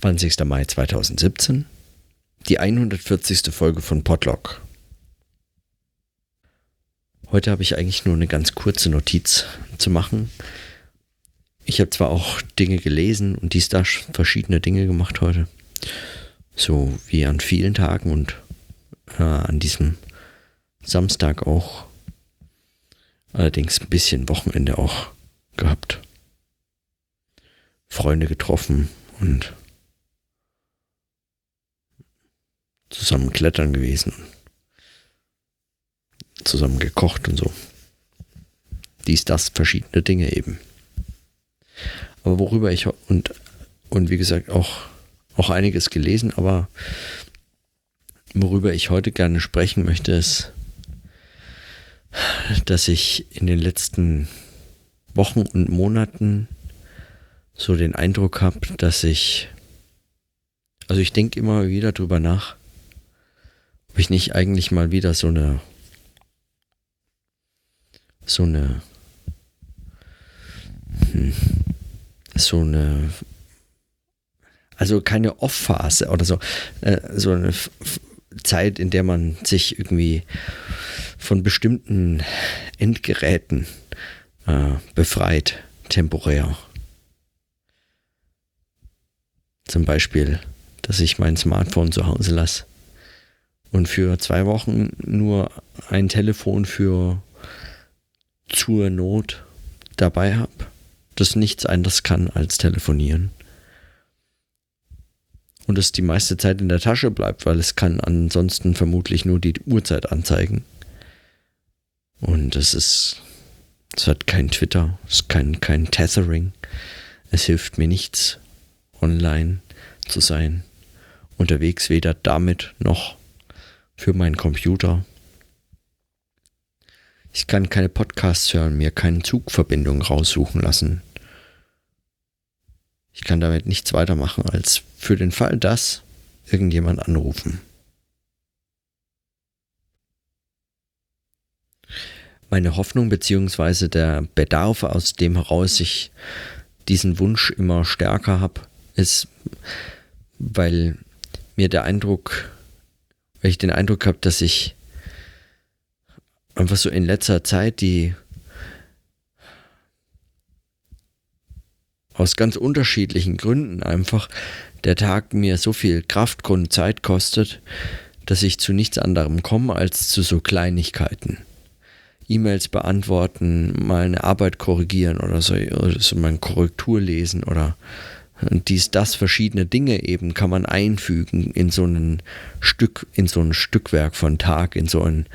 20. Mai 2017, die 140. Folge von Podlog. Heute habe ich eigentlich nur eine ganz kurze Notiz zu machen. Ich habe zwar auch Dinge gelesen und dies da verschiedene Dinge gemacht heute, so wie an vielen Tagen und äh, an diesem Samstag auch. Allerdings ein bisschen Wochenende auch gehabt. Freunde getroffen und zusammen klettern gewesen. Zusammen gekocht und so. Dies, das, verschiedene Dinge eben. Aber worüber ich und, und wie gesagt auch, auch einiges gelesen, aber worüber ich heute gerne sprechen möchte, ist, dass ich in den letzten Wochen und Monaten so den Eindruck habe, dass ich, also ich denke immer wieder drüber nach, ob ich nicht eigentlich mal wieder so eine, so eine, hm, so eine, also keine Off-Phase oder so, äh, so eine Zeit, in der man sich irgendwie von bestimmten Endgeräten äh, befreit, temporär. Zum Beispiel, dass ich mein Smartphone zu Hause lasse und für zwei Wochen nur ein Telefon für zur Not dabei habe, das nichts anderes kann als telefonieren. Und es die meiste Zeit in der Tasche bleibt, weil es kann ansonsten vermutlich nur die Uhrzeit anzeigen. Und es ist, es hat kein Twitter, es kein, kein Tethering. Es hilft mir nichts online zu sein, unterwegs weder damit noch für meinen Computer. Ich kann keine Podcasts hören, mir keine Zugverbindung raussuchen lassen. Ich kann damit nichts weitermachen, als für den Fall, dass irgendjemand anrufen. Meine Hoffnung bzw. der Bedarf, aus dem heraus ich diesen Wunsch immer stärker habe, ist, weil mir der Eindruck, weil ich den Eindruck habe, dass ich einfach so in letzter Zeit die aus ganz unterschiedlichen Gründen einfach der Tag mir so viel Kraft und Zeit kostet, dass ich zu nichts anderem komme als zu so Kleinigkeiten. E-Mails beantworten, mal eine Arbeit korrigieren oder so, oder so mal eine Korrektur lesen oder dies, das, verschiedene Dinge eben kann man einfügen in so ein Stück, in so ein Stückwerk von Tag, in so einen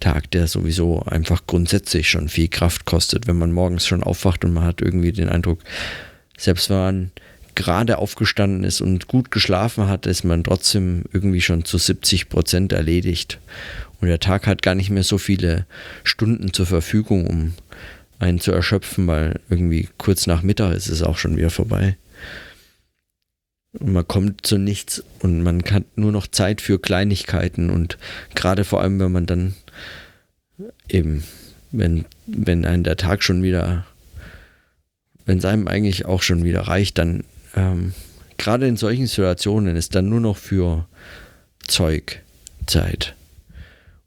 Tag, der sowieso einfach grundsätzlich schon viel Kraft kostet, wenn man morgens schon aufwacht und man hat irgendwie den Eindruck, selbst wenn man gerade aufgestanden ist und gut geschlafen hat, ist man trotzdem irgendwie schon zu 70 Prozent erledigt. Und der Tag hat gar nicht mehr so viele Stunden zur Verfügung, um einen zu erschöpfen, weil irgendwie kurz nach Mittag ist es auch schon wieder vorbei. Man kommt zu nichts und man hat nur noch Zeit für Kleinigkeiten und gerade vor allem, wenn man dann eben, wenn, wenn einen der Tag schon wieder, wenn es einem eigentlich auch schon wieder reicht, dann ähm, gerade in solchen Situationen ist dann nur noch für Zeug Zeit.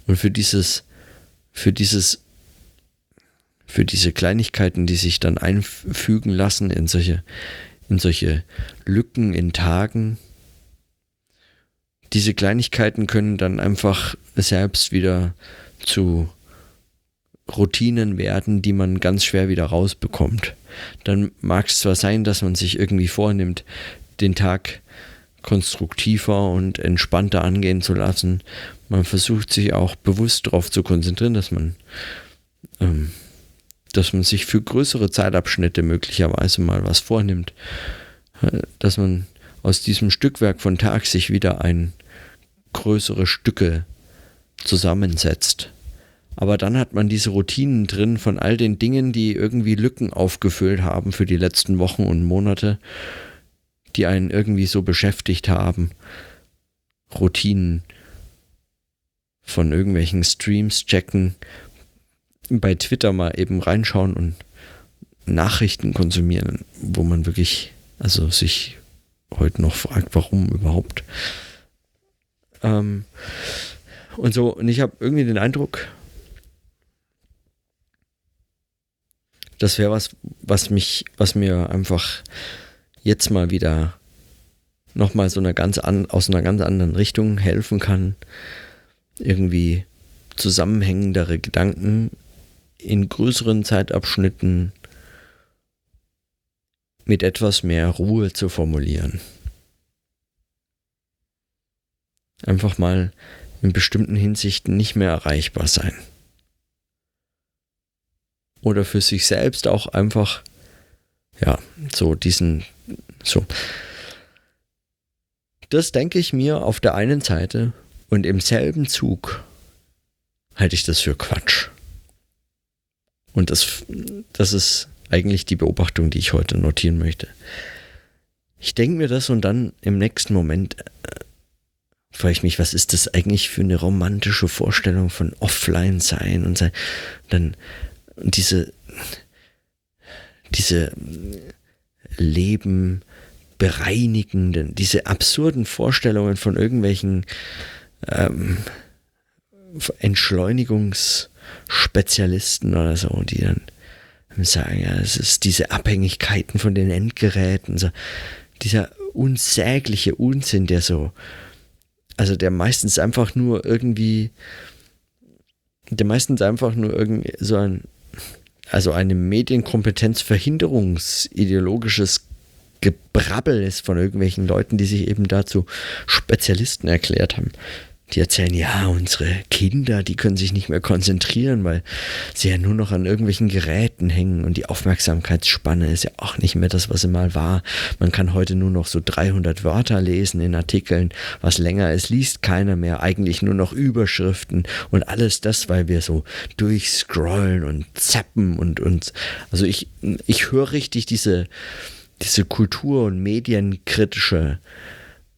Und für dieses, für dieses, für diese Kleinigkeiten, die sich dann einfügen lassen in solche in solche Lücken in Tagen. Diese Kleinigkeiten können dann einfach selbst wieder zu Routinen werden, die man ganz schwer wieder rausbekommt. Dann mag es zwar sein, dass man sich irgendwie vornimmt, den Tag konstruktiver und entspannter angehen zu lassen. Man versucht sich auch bewusst darauf zu konzentrieren, dass man ähm, dass man sich für größere Zeitabschnitte möglicherweise mal was vornimmt, äh, dass man aus diesem Stückwerk von Tag sich wieder ein größere Stücke zusammensetzt. Aber dann hat man diese Routinen drin von all den Dingen, die irgendwie Lücken aufgefüllt haben für die letzten Wochen und Monate, die einen irgendwie so beschäftigt haben. Routinen von irgendwelchen Streams checken, bei Twitter mal eben reinschauen und Nachrichten konsumieren, wo man wirklich, also sich heute noch fragt, warum überhaupt. Ähm, und so, und ich habe irgendwie den Eindruck, das wäre was, was mich, was mir einfach jetzt mal wieder nochmal so eine ganz an, aus einer ganz anderen Richtung helfen kann, irgendwie zusammenhängendere Gedanken in größeren Zeitabschnitten mit etwas mehr Ruhe zu formulieren. Einfach mal in bestimmten Hinsichten nicht mehr erreichbar sein. Oder für sich selbst auch einfach, ja, so diesen, so. Das denke ich mir auf der einen Seite und im selben Zug halte ich das für Quatsch. Und das, das ist eigentlich die Beobachtung, die ich heute notieren möchte. Ich denke mir das und dann im nächsten Moment äh, frage ich mich, was ist das eigentlich für eine romantische Vorstellung von Offline sein und sein. Dann diese, diese Leben bereinigenden, diese absurden Vorstellungen von irgendwelchen ähm, Entschleunigungsspezialisten oder so, die dann sagen, ja, es ist diese Abhängigkeiten von den Endgeräten, so dieser unsägliche Unsinn, der so, also der meistens einfach nur irgendwie, der meistens einfach nur irgendwie so ein, also eine Medienkompetenzverhinderungsideologisches Gebrabbel ist von irgendwelchen Leuten, die sich eben dazu Spezialisten erklärt haben die erzählen, ja, unsere Kinder, die können sich nicht mehr konzentrieren, weil sie ja nur noch an irgendwelchen Geräten hängen und die Aufmerksamkeitsspanne ist ja auch nicht mehr das, was sie mal war. Man kann heute nur noch so 300 Wörter lesen in Artikeln, was länger ist, liest keiner mehr, eigentlich nur noch Überschriften und alles das, weil wir so durchscrollen und zappen und uns, also ich, ich höre richtig diese, diese Kultur- und medienkritische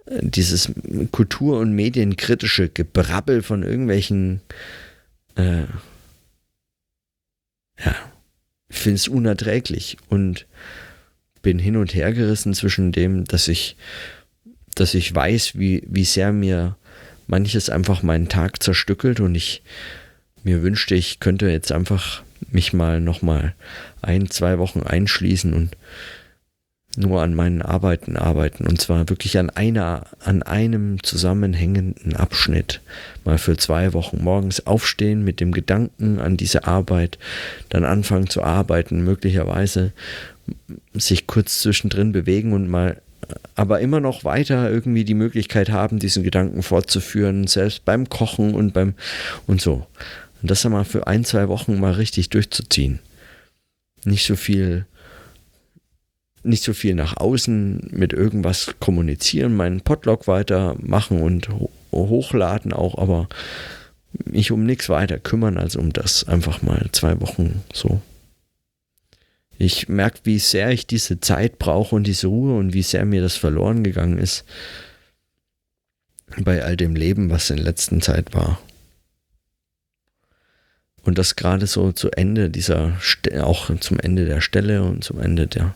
dieses Kultur- und Medienkritische Gebrabbel von irgendwelchen, äh, ja, ich finde es unerträglich und bin hin und her gerissen zwischen dem, dass ich, dass ich weiß, wie, wie sehr mir manches einfach meinen Tag zerstückelt und ich mir wünschte, ich könnte jetzt einfach mich mal nochmal ein, zwei Wochen einschließen und nur an meinen Arbeiten arbeiten und zwar wirklich an einer, an einem zusammenhängenden Abschnitt. Mal für zwei Wochen morgens aufstehen mit dem Gedanken an diese Arbeit, dann anfangen zu arbeiten, möglicherweise sich kurz zwischendrin bewegen und mal aber immer noch weiter irgendwie die Möglichkeit haben, diesen Gedanken fortzuführen, selbst beim Kochen und beim und so. Und das einmal für ein, zwei Wochen mal richtig durchzuziehen. Nicht so viel nicht so viel nach außen mit irgendwas kommunizieren, meinen Podlog weitermachen und ho hochladen auch, aber mich um nichts weiter kümmern als um das einfach mal zwei Wochen so. Ich merke, wie sehr ich diese Zeit brauche und diese Ruhe und wie sehr mir das verloren gegangen ist bei all dem Leben, was in letzter Zeit war. Und das gerade so zu Ende dieser, auch zum Ende der Stelle und zum Ende der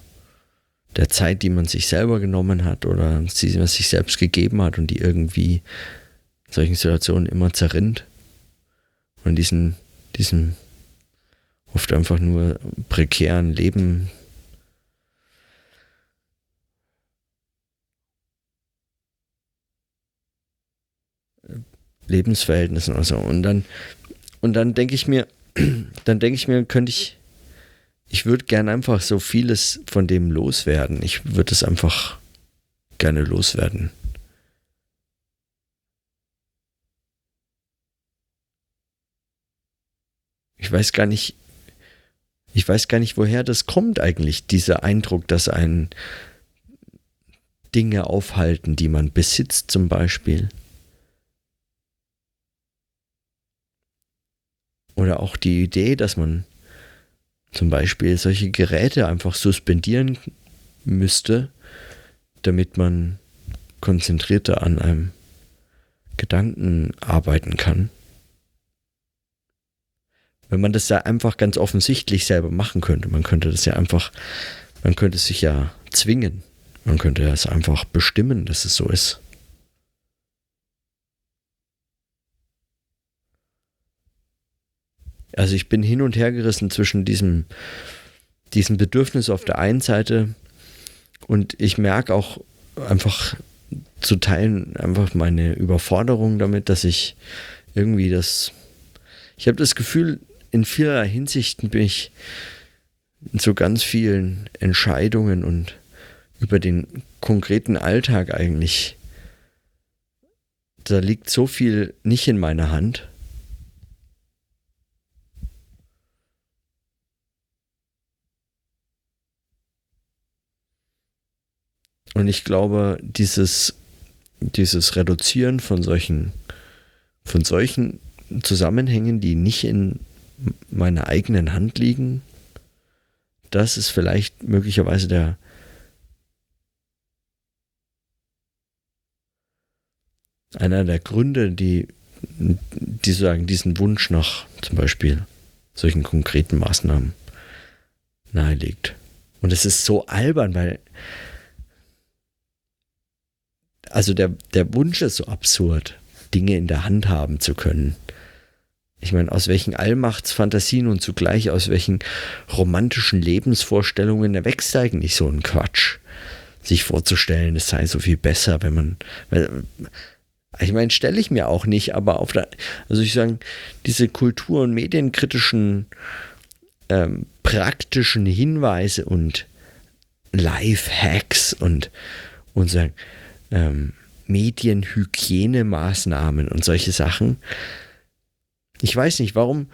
der Zeit, die man sich selber genommen hat oder die man sich selbst gegeben hat und die irgendwie in solchen Situationen immer zerrinnt. Und diesen, diesen oft einfach nur prekären Leben Lebensverhältnissen oder so. Und dann, und dann denke ich mir, dann denke ich mir, könnte ich ich würde gerne einfach so vieles von dem loswerden. Ich würde es einfach gerne loswerden. Ich weiß gar nicht, ich weiß gar nicht, woher das kommt eigentlich, dieser Eindruck, dass ein Dinge aufhalten, die man besitzt zum Beispiel. Oder auch die Idee, dass man zum Beispiel solche Geräte einfach suspendieren müsste, damit man konzentrierter an einem Gedanken arbeiten kann. Wenn man das ja einfach ganz offensichtlich selber machen könnte, man könnte das ja einfach, man könnte sich ja zwingen. Man könnte es einfach bestimmen, dass es so ist. Also ich bin hin und her gerissen zwischen diesem, diesem Bedürfnis auf der einen Seite und ich merke auch einfach zu teilen einfach meine Überforderung damit, dass ich irgendwie das, ich habe das Gefühl, in vieler Hinsicht bin ich so ganz vielen Entscheidungen und über den konkreten Alltag eigentlich, da liegt so viel nicht in meiner Hand. Und ich glaube, dieses, dieses Reduzieren von solchen, von solchen Zusammenhängen, die nicht in meiner eigenen Hand liegen, das ist vielleicht möglicherweise der einer der Gründe, die, die sagen, diesen Wunsch nach zum Beispiel solchen konkreten Maßnahmen nahelegt. Und es ist so albern, weil also der, der Wunsch ist so absurd, Dinge in der Hand haben zu können. Ich meine, aus welchen Allmachtsfantasien und zugleich aus welchen romantischen Lebensvorstellungen erwächst eigentlich so ein Quatsch? Sich vorzustellen, es sei so viel besser, wenn man. Ich meine, stelle ich mir auch nicht, aber auf der. Also ich sage, diese kultur- und medienkritischen ähm, praktischen Hinweise und Life-Hacks und, und sagen, ähm, Medienhygienemaßnahmen und solche Sachen ich weiß nicht, warum.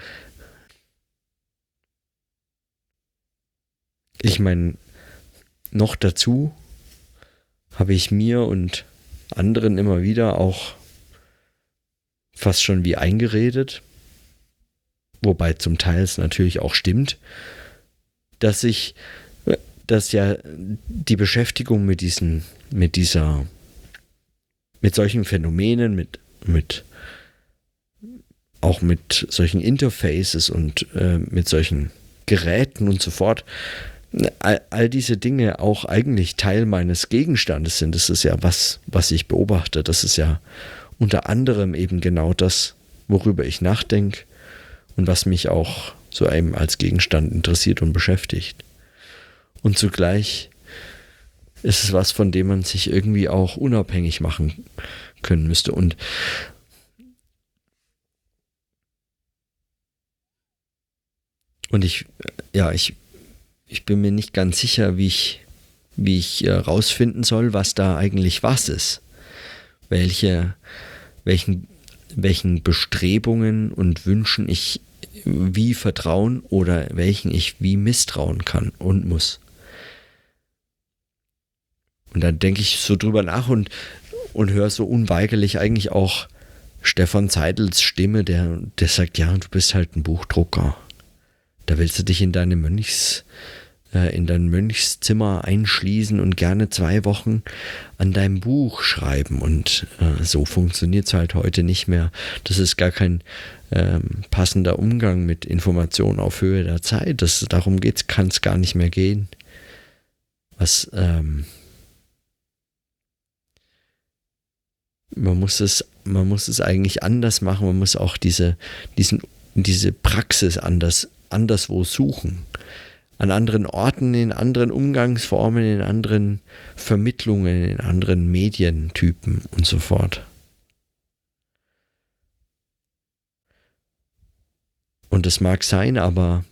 Ich meine, noch dazu habe ich mir und anderen immer wieder auch fast schon wie eingeredet, wobei zum Teil es natürlich auch stimmt, dass ich, dass ja die Beschäftigung mit diesen, mit dieser, mit solchen Phänomenen, mit, mit auch mit solchen Interfaces und äh, mit solchen Geräten und so fort, all, all, diese Dinge auch eigentlich Teil meines Gegenstandes sind. Das ist ja was, was ich beobachte. Das ist ja unter anderem eben genau das, worüber ich nachdenke und was mich auch so eben als Gegenstand interessiert und beschäftigt. Und zugleich ist es was, von dem man sich irgendwie auch unabhängig machen können müsste. Und Und ich, ja, ich, ich bin mir nicht ganz sicher, wie ich, wie ich äh, soll, was da eigentlich was ist. Welche, welchen, welchen Bestrebungen und Wünschen ich wie vertrauen oder welchen ich wie misstrauen kann und muss. Und dann denke ich so drüber nach und, und höre so unweigerlich eigentlich auch Stefan Zeitels Stimme, der, der sagt, ja, du bist halt ein Buchdrucker. Da willst du dich in deine Mönchs, äh, in dein Mönchszimmer einschließen und gerne zwei Wochen an deinem Buch schreiben. Und äh, so funktioniert es halt heute nicht mehr. Das ist gar kein ähm, passender Umgang mit Informationen auf Höhe der Zeit. Das, darum kann es gar nicht mehr gehen. Was, ähm, man muss es, man muss es eigentlich anders machen. Man muss auch diese, diesen, diese Praxis anders anderswo suchen. An anderen Orten, in anderen Umgangsformen, in anderen Vermittlungen, in anderen Medientypen und so fort. Und das mag sein, aber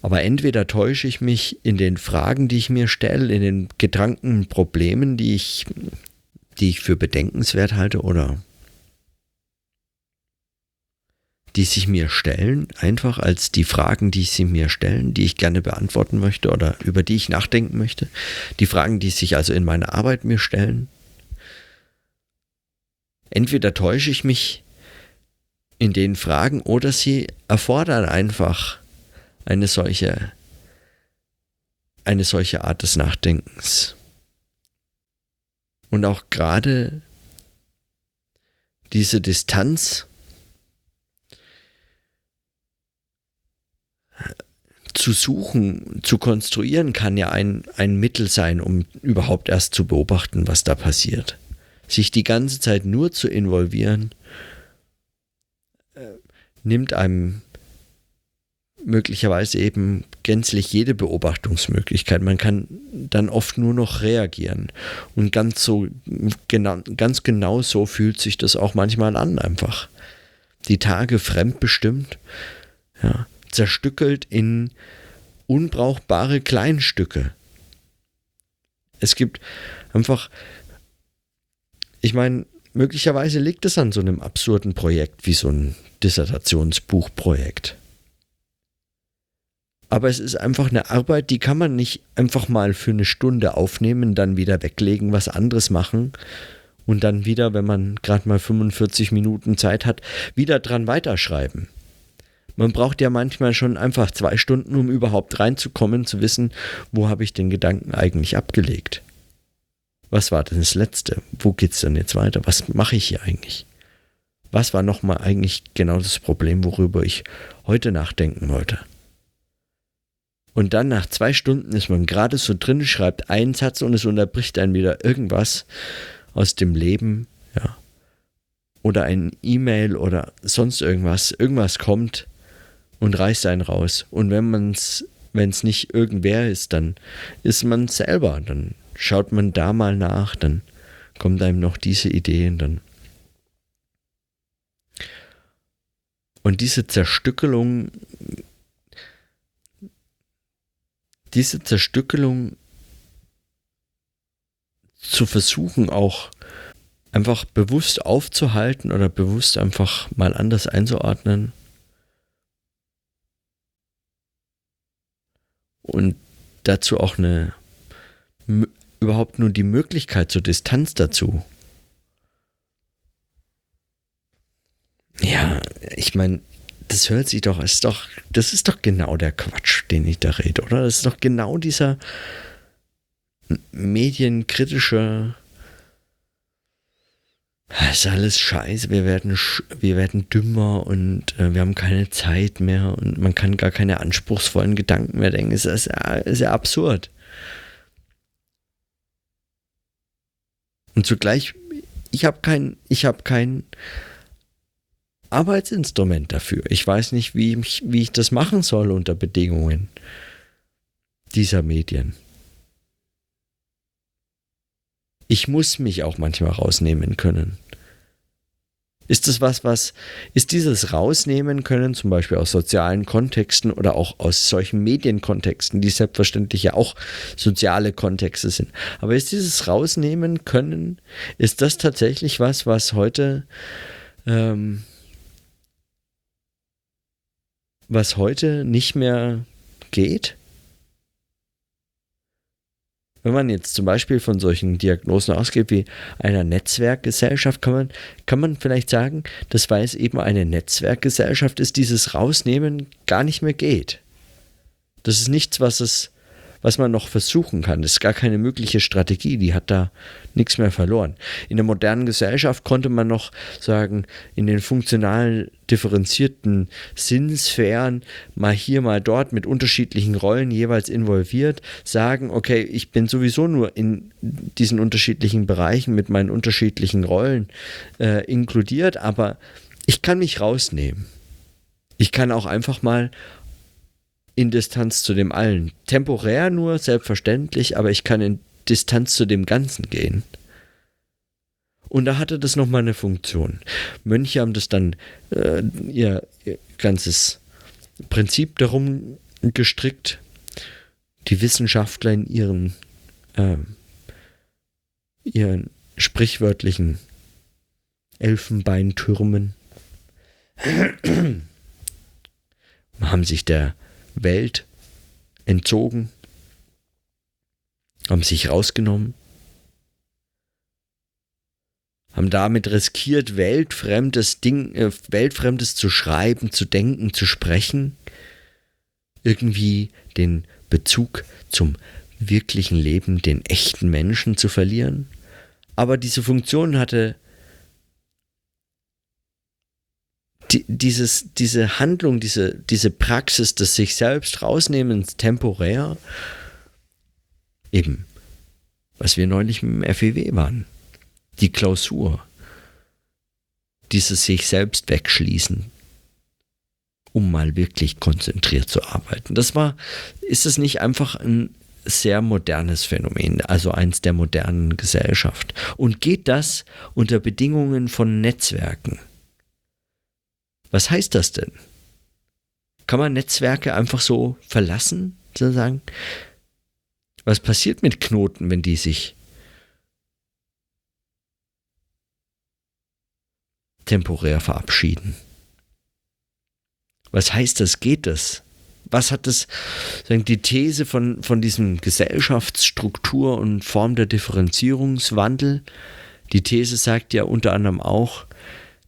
Aber entweder täusche ich mich in den Fragen, die ich mir stelle, in den Gedanken, Problemen, die ich, die ich für bedenkenswert halte, oder die sich mir stellen, einfach als die Fragen, die sie mir stellen, die ich gerne beantworten möchte oder über die ich nachdenken möchte. Die Fragen, die sich also in meiner Arbeit mir stellen. Entweder täusche ich mich in den Fragen oder sie erfordern einfach eine solche, eine solche Art des Nachdenkens. Und auch gerade diese Distanz zu suchen, zu konstruieren, kann ja ein, ein Mittel sein, um überhaupt erst zu beobachten, was da passiert. Sich die ganze Zeit nur zu involvieren, äh, nimmt einem möglicherweise eben gänzlich jede Beobachtungsmöglichkeit. Man kann dann oft nur noch reagieren. Und ganz so genau, ganz genau so fühlt sich das auch manchmal an, einfach. Die Tage fremdbestimmt, ja, zerstückelt in unbrauchbare Kleinstücke. Es gibt einfach, ich meine, möglicherweise liegt es an so einem absurden Projekt wie so ein Dissertationsbuchprojekt. Aber es ist einfach eine Arbeit, die kann man nicht einfach mal für eine Stunde aufnehmen, dann wieder weglegen, was anderes machen und dann wieder, wenn man gerade mal 45 Minuten Zeit hat, wieder dran weiterschreiben. Man braucht ja manchmal schon einfach zwei Stunden, um überhaupt reinzukommen, zu wissen, wo habe ich den Gedanken eigentlich abgelegt. Was war denn das Letzte? Wo geht es denn jetzt weiter? Was mache ich hier eigentlich? Was war nochmal eigentlich genau das Problem, worüber ich heute nachdenken wollte? Und dann nach zwei Stunden ist man gerade so drin, schreibt einen Satz und es unterbricht einen wieder irgendwas aus dem Leben, ja. Oder ein E-Mail oder sonst irgendwas. Irgendwas kommt und reißt einen raus. Und wenn man es, wenn es nicht irgendwer ist, dann ist man selber. Dann schaut man da mal nach, dann kommt einem noch diese Idee und dann. Und diese Zerstückelung diese Zerstückelung zu versuchen, auch einfach bewusst aufzuhalten oder bewusst einfach mal anders einzuordnen. Und dazu auch eine überhaupt nur die Möglichkeit zur Distanz dazu. Ja, ich meine, das hört sich doch, ist doch, das ist doch genau der Quatsch, den ich da rede, oder? Das ist doch genau dieser medienkritische, das ist alles scheiße, wir werden, wir werden dümmer und äh, wir haben keine Zeit mehr und man kann gar keine anspruchsvollen Gedanken mehr denken. Es ist, ist ja absurd. Und zugleich, ich habe kein, ich habe kein, Arbeitsinstrument dafür. Ich weiß nicht, wie ich, wie ich das machen soll unter Bedingungen dieser Medien. Ich muss mich auch manchmal rausnehmen können. Ist das was, was, ist dieses Rausnehmen können, zum Beispiel aus sozialen Kontexten oder auch aus solchen Medienkontexten, die selbstverständlich ja auch soziale Kontexte sind. Aber ist dieses Rausnehmen können, ist das tatsächlich was, was heute ähm, was heute nicht mehr geht? Wenn man jetzt zum Beispiel von solchen Diagnosen ausgeht wie einer Netzwerkgesellschaft, kann man, kann man vielleicht sagen, dass weil es eben eine Netzwerkgesellschaft ist, dieses Rausnehmen gar nicht mehr geht. Das ist nichts, was es was man noch versuchen kann. Das ist gar keine mögliche Strategie, die hat da nichts mehr verloren. In der modernen Gesellschaft konnte man noch sagen, in den funktional differenzierten Sinnsphären, mal hier, mal dort mit unterschiedlichen Rollen jeweils involviert, sagen, okay, ich bin sowieso nur in diesen unterschiedlichen Bereichen mit meinen unterschiedlichen Rollen äh, inkludiert, aber ich kann mich rausnehmen. Ich kann auch einfach mal in Distanz zu dem allen. Temporär nur, selbstverständlich, aber ich kann in Distanz zu dem Ganzen gehen. Und da hatte das nochmal eine Funktion. Mönche haben das dann äh, ihr, ihr ganzes Prinzip darum gestrickt. Die Wissenschaftler in ihren, äh, ihren sprichwörtlichen Elfenbeintürmen haben sich der Welt entzogen, haben sich rausgenommen, haben damit riskiert, weltfremdes Ding, äh, weltfremdes zu schreiben, zu denken, zu sprechen, irgendwie den Bezug zum wirklichen Leben, den echten Menschen zu verlieren. Aber diese Funktion hatte die, dieses, diese Handlung, diese, diese Praxis des sich selbst rausnehmens temporär, eben, was wir neulich im FEW waren, die Klausur, dieses sich selbst wegschließen, um mal wirklich konzentriert zu arbeiten. Das war, ist es nicht einfach ein sehr modernes Phänomen, also eins der modernen Gesellschaft. Und geht das unter Bedingungen von Netzwerken? Was heißt das denn? Kann man Netzwerke einfach so verlassen, sozusagen? Was passiert mit Knoten, wenn die sich temporär verabschieden? Was heißt das? Geht das? Was hat das, die These von, von diesem Gesellschaftsstruktur und Form der Differenzierungswandel? Die These sagt ja unter anderem auch,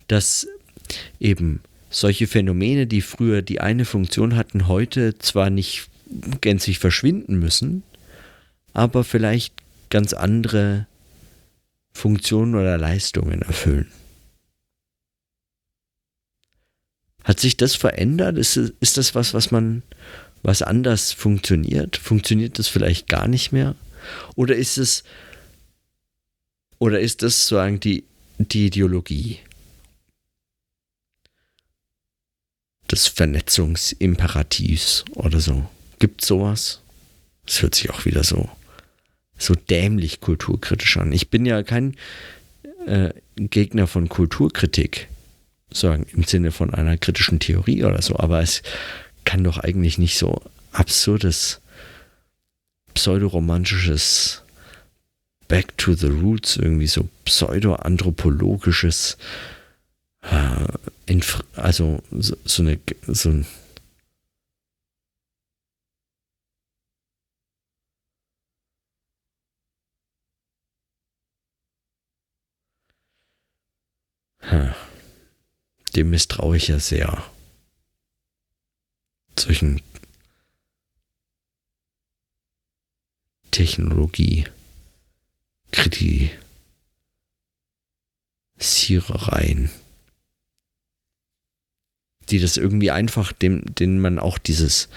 dass eben solche Phänomene, die früher die eine Funktion hatten, heute zwar nicht gänzlich verschwinden müssen, aber vielleicht ganz andere Funktionen oder Leistungen erfüllen. Hat sich das verändert? Ist, ist das was, was man, was anders funktioniert? Funktioniert das vielleicht gar nicht mehr? Oder ist es, oder ist das sozusagen die, die Ideologie? Des Vernetzungsimperativs oder so. Gibt sowas? Das hört sich auch wieder so, so dämlich kulturkritisch an. Ich bin ja kein äh, Gegner von Kulturkritik, sagen im Sinne von einer kritischen Theorie oder so, aber es kann doch eigentlich nicht so absurdes, pseudoromantisches Back to the Roots, irgendwie so pseudo-anthropologisches äh, also so, so eine so ein Dem misstraue ich ja sehr. Solchen Technologie, Kritisierereien die das irgendwie einfach, dem, denen man auch dieses,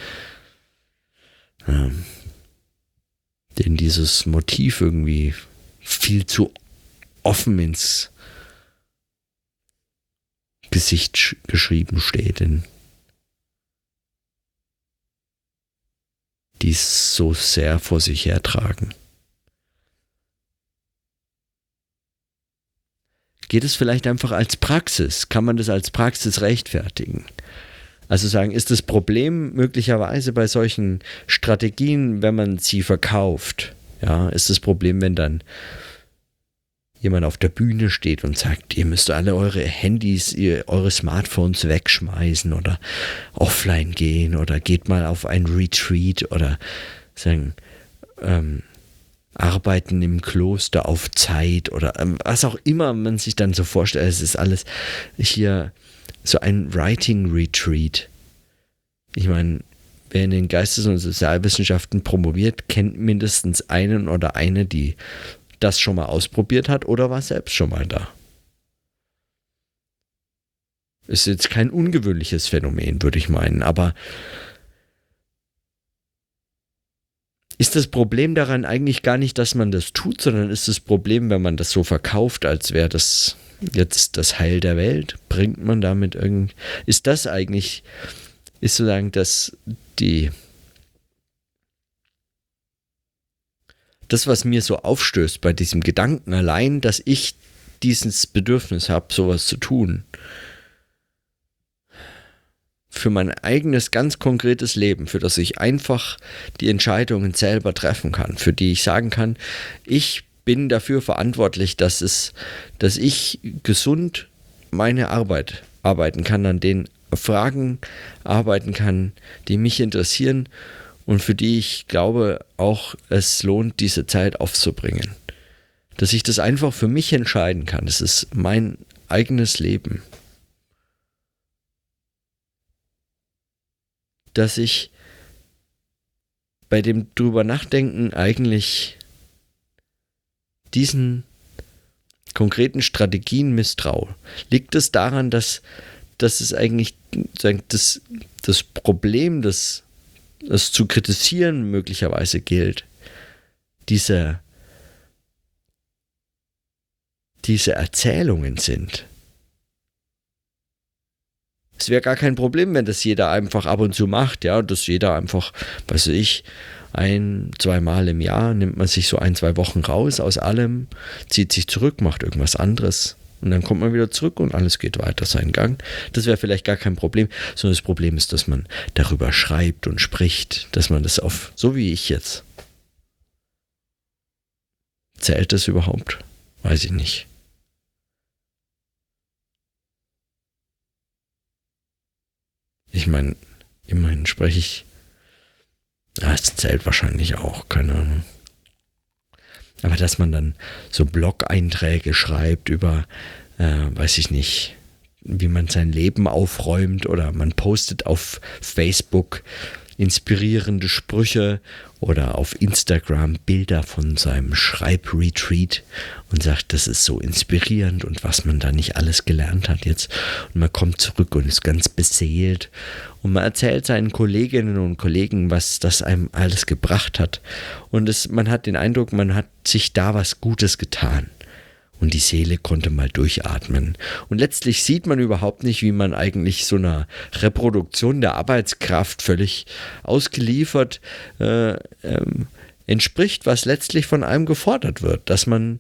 ähm, denen dieses Motiv irgendwie viel zu offen ins Gesicht geschrieben steht, in die es so sehr vor sich hertragen. Geht es vielleicht einfach als Praxis? Kann man das als Praxis rechtfertigen? Also sagen, ist das Problem möglicherweise bei solchen Strategien, wenn man sie verkauft? Ja, ist das Problem, wenn dann jemand auf der Bühne steht und sagt, ihr müsst alle eure Handys, ihr, eure Smartphones wegschmeißen oder offline gehen oder geht mal auf ein Retreat oder sagen, ähm, Arbeiten im Kloster auf Zeit oder ähm, was auch immer man sich dann so vorstellt. Es ist alles hier so ein Writing Retreat. Ich meine, wer in den Geistes- und Sozialwissenschaften promoviert, kennt mindestens einen oder eine, die das schon mal ausprobiert hat oder war selbst schon mal da. Ist jetzt kein ungewöhnliches Phänomen, würde ich meinen, aber ist das Problem daran eigentlich gar nicht, dass man das tut, sondern ist das Problem, wenn man das so verkauft, als wäre das jetzt das Heil der Welt? Bringt man damit irgend. Ist das eigentlich, ist sozusagen das die. Das, was mir so aufstößt bei diesem Gedanken allein, dass ich dieses Bedürfnis habe, sowas zu tun, für mein eigenes ganz konkretes Leben, für das ich einfach die Entscheidungen selber treffen kann, für die ich sagen kann, ich bin dafür verantwortlich, dass es, dass ich gesund meine Arbeit arbeiten kann, an den Fragen arbeiten kann, die mich interessieren und für die ich glaube auch es lohnt, diese Zeit aufzubringen. Dass ich das einfach für mich entscheiden kann. Es ist mein eigenes Leben. Dass ich bei dem drüber nachdenken eigentlich diesen konkreten Strategien misstraue. Liegt es daran, dass, dass es eigentlich das, das Problem, das, das zu kritisieren möglicherweise gilt, diese, diese Erzählungen sind. Es wäre gar kein Problem, wenn das jeder einfach ab und zu macht, ja, dass jeder einfach, weiß ich, ein, zweimal im Jahr nimmt man sich so ein, zwei Wochen raus aus allem, zieht sich zurück, macht irgendwas anderes. Und dann kommt man wieder zurück und alles geht weiter seinen Gang. Das wäre vielleicht gar kein Problem, sondern das Problem ist, dass man darüber schreibt und spricht, dass man das auf, so wie ich jetzt. Zählt das überhaupt? Weiß ich nicht. Ich meine, immerhin spreche ich. Ja, es zählt wahrscheinlich auch, keine Ahnung. Aber dass man dann so Blog-Einträge schreibt über, äh, weiß ich nicht, wie man sein Leben aufräumt oder man postet auf Facebook inspirierende Sprüche oder auf Instagram Bilder von seinem Schreibretreat und sagt, das ist so inspirierend und was man da nicht alles gelernt hat jetzt. Und man kommt zurück und ist ganz beseelt und man erzählt seinen Kolleginnen und Kollegen, was das einem alles gebracht hat. Und es, man hat den Eindruck, man hat sich da was Gutes getan und die Seele konnte mal durchatmen. Und letztlich sieht man überhaupt nicht, wie man eigentlich so einer Reproduktion der Arbeitskraft völlig ausgeliefert äh, ähm, entspricht, was letztlich von einem gefordert wird, dass man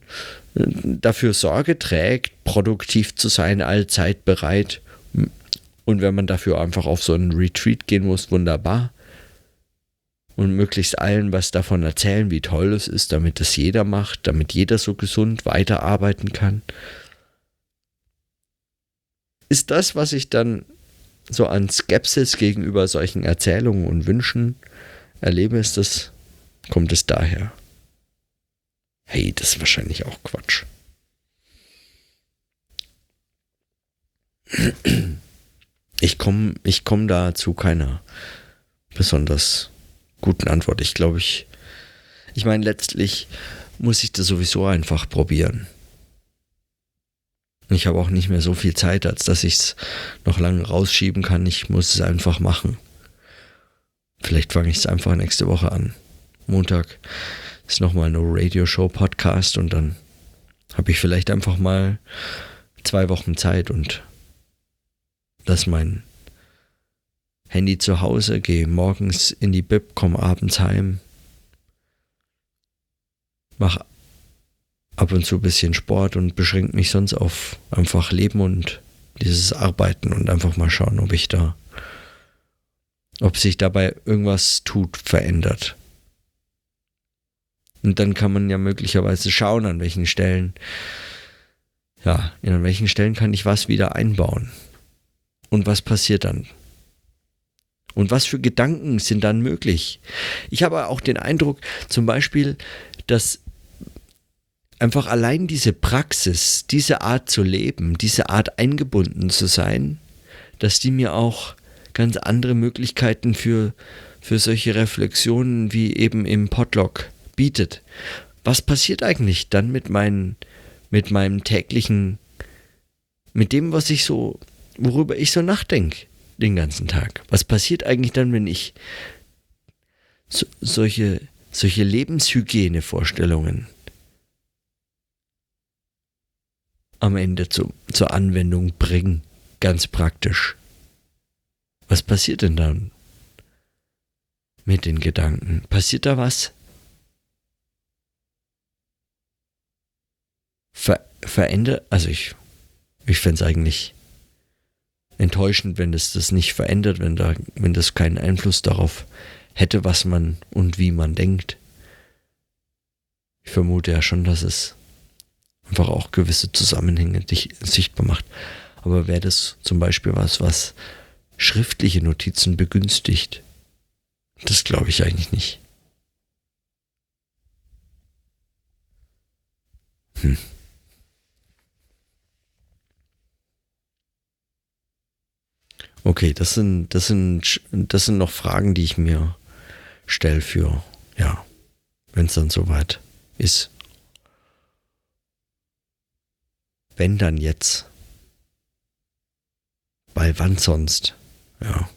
äh, dafür Sorge trägt, produktiv zu sein, allzeit bereit. Und wenn man dafür einfach auf so einen Retreat gehen muss, wunderbar und möglichst allen was davon erzählen, wie toll es ist, damit es jeder macht, damit jeder so gesund weiterarbeiten kann. Ist das, was ich dann so an Skepsis gegenüber solchen Erzählungen und Wünschen erlebe, ist das, kommt es daher? Hey, das ist wahrscheinlich auch Quatsch. Ich komme ich komm da zu keiner besonders guten Antwort. Ich glaube, ich, ich meine, letztlich muss ich das sowieso einfach probieren. Ich habe auch nicht mehr so viel Zeit, als dass ich es noch lange rausschieben kann. Ich muss es einfach machen. Vielleicht fange ich es einfach nächste Woche an. Montag ist nochmal eine Radio-Show-Podcast und dann habe ich vielleicht einfach mal zwei Wochen Zeit und lass mein Handy zu Hause, gehe morgens in die Bib, komme abends heim, mache ab und zu ein bisschen Sport und beschränke mich sonst auf einfach Leben und dieses Arbeiten und einfach mal schauen, ob ich da, ob sich dabei irgendwas tut, verändert. Und dann kann man ja möglicherweise schauen, an welchen Stellen, ja, an welchen Stellen kann ich was wieder einbauen. Und was passiert dann? Und was für Gedanken sind dann möglich? Ich habe auch den Eindruck, zum Beispiel, dass einfach allein diese Praxis, diese Art zu leben, diese Art eingebunden zu sein, dass die mir auch ganz andere Möglichkeiten für, für solche Reflexionen wie eben im Podlog bietet. Was passiert eigentlich dann mit, meinen, mit meinem täglichen, mit dem, was ich so, worüber ich so nachdenke? Den ganzen Tag? Was passiert eigentlich dann, wenn ich so, solche, solche Lebenshygienevorstellungen am Ende zu, zur Anwendung bringe, ganz praktisch? Was passiert denn dann mit den Gedanken? Passiert da was? Ver verändert, also ich, ich fände es eigentlich enttäuschend, wenn es das nicht verändert, wenn, da, wenn das keinen Einfluss darauf hätte, was man und wie man denkt. Ich vermute ja schon, dass es einfach auch gewisse Zusammenhänge dich sichtbar macht. Aber wäre das zum Beispiel was, was schriftliche Notizen begünstigt? Das glaube ich eigentlich nicht. Hm. Okay, das sind, das sind, das sind noch Fragen, die ich mir stelle für, ja, wenn es dann soweit ist. Wenn dann jetzt. weil wann sonst? Ja.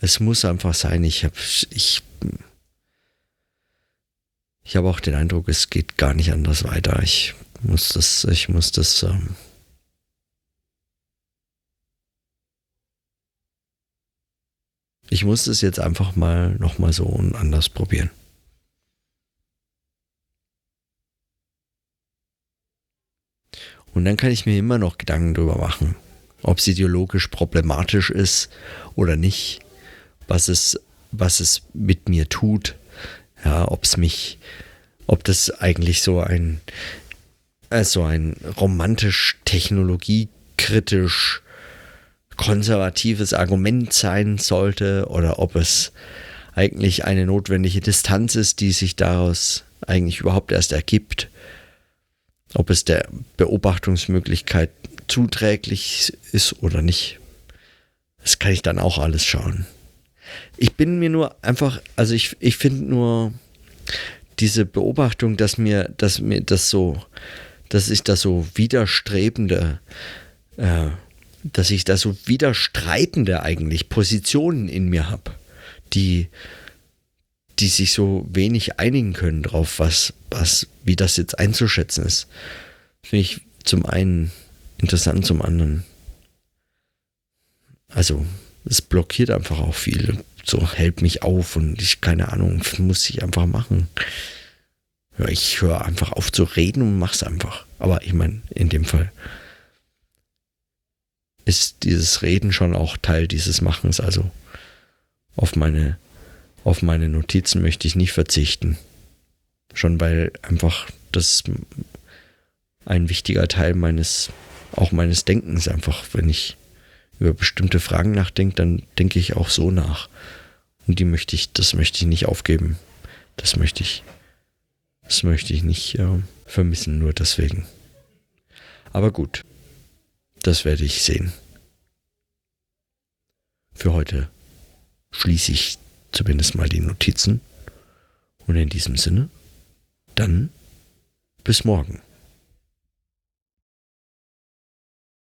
Es muss einfach sein. Ich habe ich, ich habe auch den Eindruck, es geht gar nicht anders weiter. Ich muss das, ich muss das. Ähm, ich muss das jetzt einfach mal nochmal so und anders probieren. Und dann kann ich mir immer noch Gedanken darüber machen, ob es ideologisch problematisch ist oder nicht, was es, was es mit mir tut, ja, ob es mich, ob das eigentlich so ein, also ein romantisch, technologiekritisch, konservatives Argument sein sollte oder ob es eigentlich eine notwendige Distanz ist, die sich daraus eigentlich überhaupt erst ergibt ob es der Beobachtungsmöglichkeit zuträglich ist oder nicht. Das kann ich dann auch alles schauen. Ich bin mir nur einfach, also ich, ich finde nur diese Beobachtung, dass mir, dass mir das so, dass ich da so widerstrebende, äh, dass ich da so widerstreitende eigentlich Positionen in mir habe, die die sich so wenig einigen können drauf, was, was, wie das jetzt einzuschätzen ist. Finde ich zum einen interessant, zum anderen. Also, es blockiert einfach auch viel. So hält mich auf und ich, keine Ahnung, muss ich einfach machen. Ja, ich höre einfach auf zu reden und mach's einfach. Aber ich meine, in dem Fall ist dieses Reden schon auch Teil dieses Machens. Also auf meine auf meine Notizen möchte ich nicht verzichten. Schon weil einfach das ein wichtiger Teil meines, auch meines Denkens einfach, wenn ich über bestimmte Fragen nachdenke, dann denke ich auch so nach. Und die möchte ich, das möchte ich nicht aufgeben. Das möchte ich, das möchte ich nicht äh, vermissen, nur deswegen. Aber gut, das werde ich sehen. Für heute schließe ich zumindest mal die Notizen. Und in diesem Sinne, dann bis morgen.